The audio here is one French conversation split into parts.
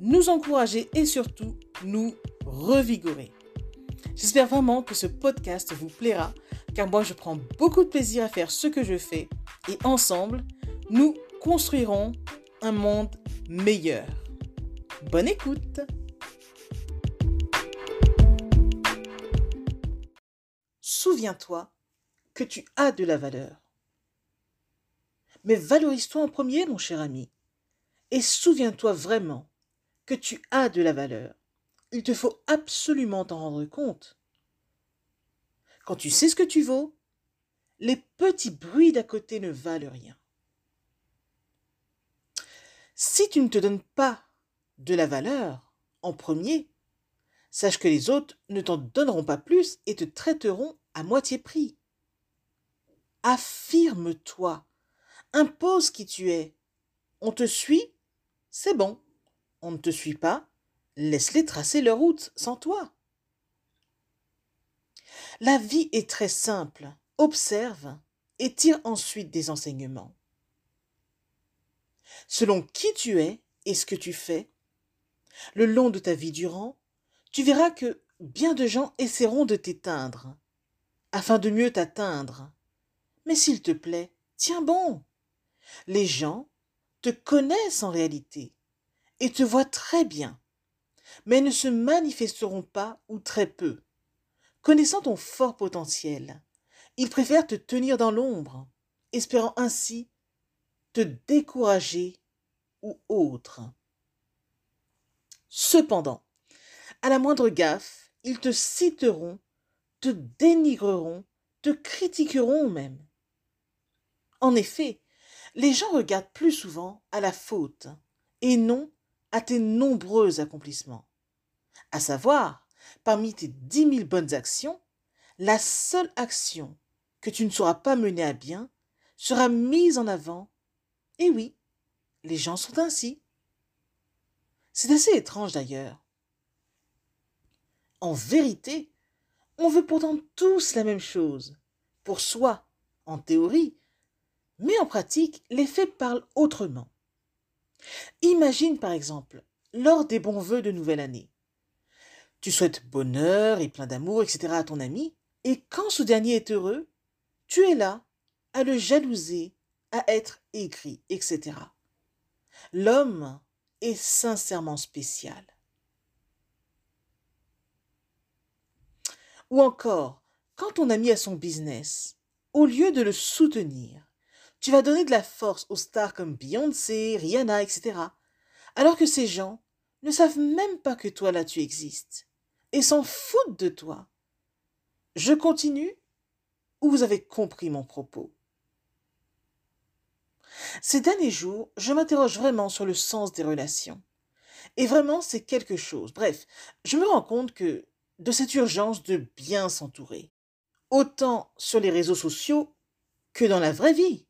nous encourager et surtout nous revigorer. J'espère vraiment que ce podcast vous plaira car moi je prends beaucoup de plaisir à faire ce que je fais et ensemble, nous construirons un monde meilleur. Bonne écoute Souviens-toi que tu as de la valeur. Mais valorise-toi en premier, mon cher ami, et souviens-toi vraiment que tu as de la valeur. Il te faut absolument t'en rendre compte. Quand tu sais ce que tu vaux, les petits bruits d'à côté ne valent rien. Si tu ne te donnes pas de la valeur en premier, sache que les autres ne t'en donneront pas plus et te traiteront à moitié prix. Affirme-toi, impose qui tu es. On te suit, c'est bon. Ne te suit pas, laisse-les tracer leur route sans toi. La vie est très simple. Observe et tire ensuite des enseignements. Selon qui tu es et ce que tu fais, le long de ta vie durant, tu verras que bien de gens essaieront de t'éteindre, afin de mieux t'atteindre. Mais s'il te plaît, tiens bon. Les gens te connaissent en réalité et te voient très bien, mais ne se manifesteront pas ou très peu. Connaissant ton fort potentiel, ils préfèrent te tenir dans l'ombre, espérant ainsi te décourager ou autre. Cependant, à la moindre gaffe, ils te citeront, te dénigreront, te critiqueront même. En effet, les gens regardent plus souvent à la faute et non à tes nombreux accomplissements. À savoir, parmi tes dix mille bonnes actions, la seule action que tu ne sauras pas mener à bien sera mise en avant. Et oui, les gens sont ainsi. C'est assez étrange d'ailleurs. En vérité, on veut pourtant tous la même chose, pour soi, en théorie, mais en pratique, les faits parlent autrement. Imagine par exemple, lors des bons vœux de nouvelle année. Tu souhaites bonheur et plein d'amour, etc. à ton ami, et quand ce dernier est heureux, tu es là à le jalouser, à être aigri, etc. L'homme est sincèrement spécial. Ou encore, quand ton ami a son business, au lieu de le soutenir, tu vas donner de la force aux stars comme Beyoncé, Rihanna, etc. Alors que ces gens ne savent même pas que toi là tu existes et s'en foutent de toi. Je continue ou vous avez compris mon propos? Ces derniers jours, je m'interroge vraiment sur le sens des relations. Et vraiment, c'est quelque chose. Bref, je me rends compte que de cette urgence de bien s'entourer, autant sur les réseaux sociaux que dans la vraie vie.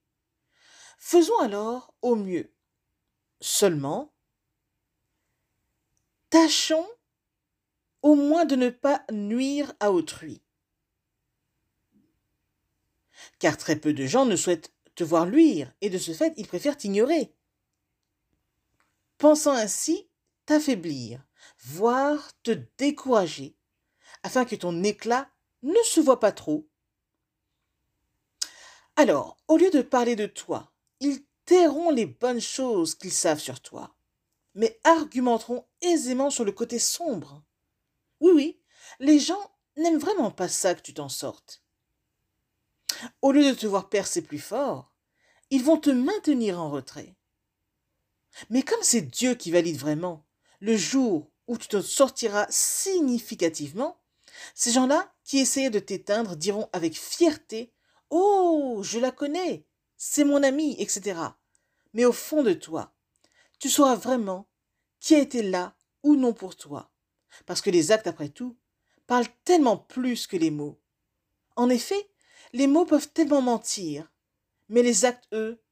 Faisons alors au mieux. Seulement, tâchons au moins de ne pas nuire à autrui. Car très peu de gens ne souhaitent te voir luire, et de ce fait, ils préfèrent t'ignorer. Pensant ainsi t'affaiblir, voire te décourager, afin que ton éclat ne se voit pas trop. Alors, au lieu de parler de toi, ils tairont les bonnes choses qu'ils savent sur toi, mais argumenteront aisément sur le côté sombre. Oui, oui, les gens n'aiment vraiment pas ça que tu t'en sortes. Au lieu de te voir percer plus fort, ils vont te maintenir en retrait. Mais comme c'est Dieu qui valide vraiment, le jour où tu te sortiras significativement, ces gens-là qui essayaient de t'éteindre diront avec fierté Oh, je la connais, c'est mon ami, etc. Mais au fond de toi, tu sauras vraiment qui a été là ou non pour toi, Parce que les actes, après tout, parlent tellement plus que les mots. En effet, les mots peuvent tellement mentir, mais les actes, eux,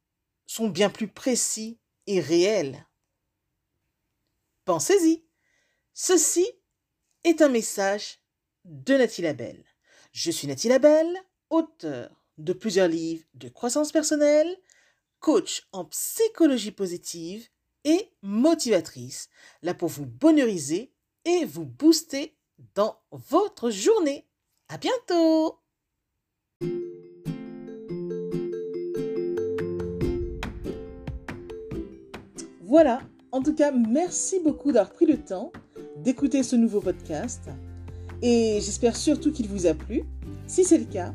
sont bien plus précis et réels. Pensez-y. Ceci est un message de Nathalie Labelle. Je suis Nathalie Labelle, auteur de plusieurs livres de croissance personnelle, coach en psychologie positive et motivatrice, là pour vous bonheuriser et vous booster dans votre journée. À bientôt! Voilà, en tout cas, merci beaucoup d'avoir pris le temps d'écouter ce nouveau podcast et j'espère surtout qu'il vous a plu. Si c'est le cas,